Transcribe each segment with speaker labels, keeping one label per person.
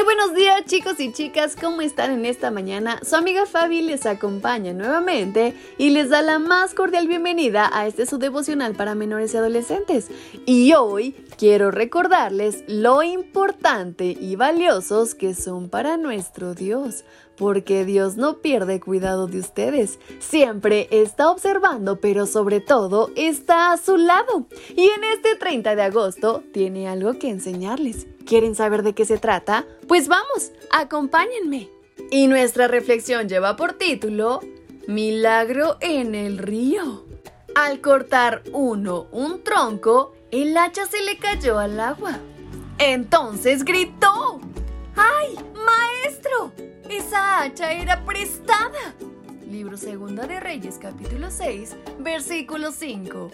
Speaker 1: Muy buenos días chicos y chicas, ¿cómo están en esta mañana? Su amiga Fabi les acompaña nuevamente y les da la más cordial bienvenida a este su devocional para menores y adolescentes. Y hoy quiero recordarles lo importante y valiosos que son para nuestro Dios, porque Dios no pierde cuidado de ustedes, siempre está observando, pero sobre todo está a su lado. Y en este 30 de agosto tiene algo que enseñarles. ¿Quieren saber de qué se trata? Pues vamos, acompáñenme. Y nuestra reflexión lleva por título Milagro en el río. Al cortar uno un tronco, el hacha se le cayó al agua. Entonces gritó, ¡Ay, maestro! Esa hacha era prestada. Libro Segunda de Reyes capítulo 6, versículo 5.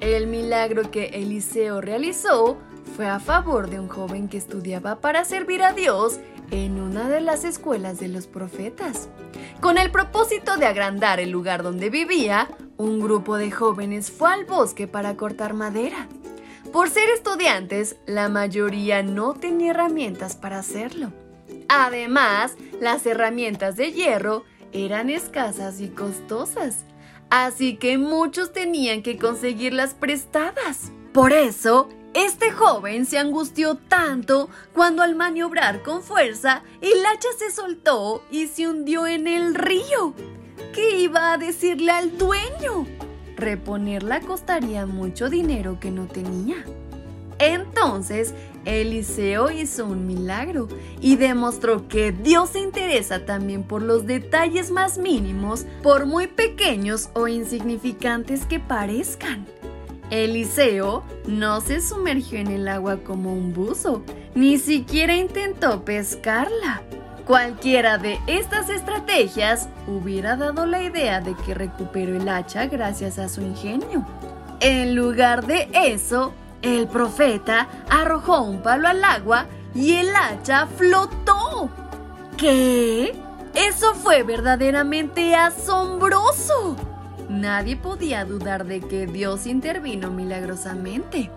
Speaker 1: El milagro que Eliseo realizó fue a favor de un joven que estudiaba para servir a Dios en una de las escuelas de los profetas. Con el propósito de agrandar el lugar donde vivía, un grupo de jóvenes fue al bosque para cortar madera. Por ser estudiantes, la mayoría no tenía herramientas para hacerlo. Además, las herramientas de hierro eran escasas y costosas, así que muchos tenían que conseguirlas prestadas. Por eso, este joven se angustió tanto cuando al maniobrar con fuerza, el hacha se soltó y se hundió en el río. ¿Qué iba a decirle al dueño? Reponerla costaría mucho dinero que no tenía. Entonces, Eliseo hizo un milagro y demostró que Dios se interesa también por los detalles más mínimos, por muy pequeños o insignificantes que parezcan. Eliseo no se sumergió en el agua como un buzo, ni siquiera intentó pescarla. Cualquiera de estas estrategias hubiera dado la idea de que recuperó el hacha gracias a su ingenio. En lugar de eso, el profeta arrojó un palo al agua y el hacha flotó. ¿Qué? Eso fue verdaderamente asombroso. Nadie podía dudar de que Dios intervino milagrosamente.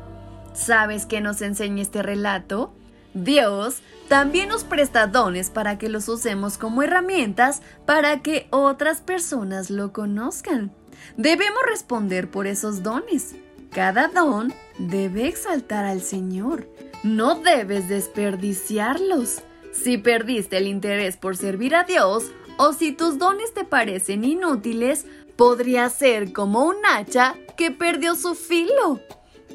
Speaker 1: ¿Sabes qué nos enseña este relato? Dios también nos presta dones para que los usemos como herramientas para que otras personas lo conozcan. Debemos responder por esos dones. Cada don debe exaltar al Señor. No debes desperdiciarlos. Si perdiste el interés por servir a Dios o si tus dones te parecen inútiles, podría ser como un hacha que perdió su filo.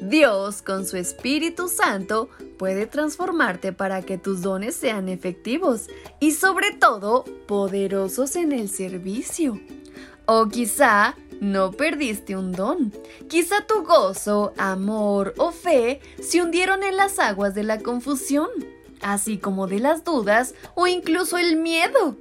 Speaker 1: Dios, con su Espíritu Santo, puede transformarte para que tus dones sean efectivos y sobre todo poderosos en el servicio. O quizá no perdiste un don. Quizá tu gozo, amor o fe se hundieron en las aguas de la confusión, así como de las dudas o incluso el miedo.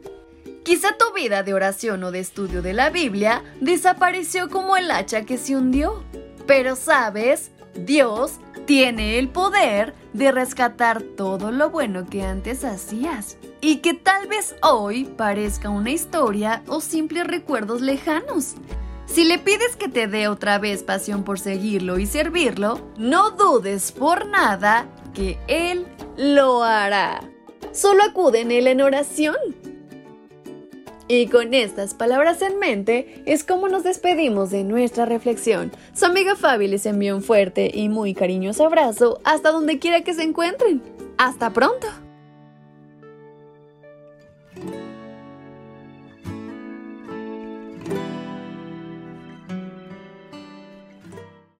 Speaker 1: Quizá tu vida de oración o de estudio de la Biblia desapareció como el hacha que se hundió. Pero sabes, Dios tiene el poder de rescatar todo lo bueno que antes hacías y que tal vez hoy parezca una historia o simples recuerdos lejanos. Si le pides que te dé otra vez pasión por seguirlo y servirlo, no dudes por nada que Él lo hará. Solo acude en Él en oración. Y con estas palabras en mente es como nos despedimos de nuestra reflexión. Su amiga Fabi les envía un fuerte y muy cariñoso abrazo hasta donde quiera que se encuentren. ¡Hasta pronto!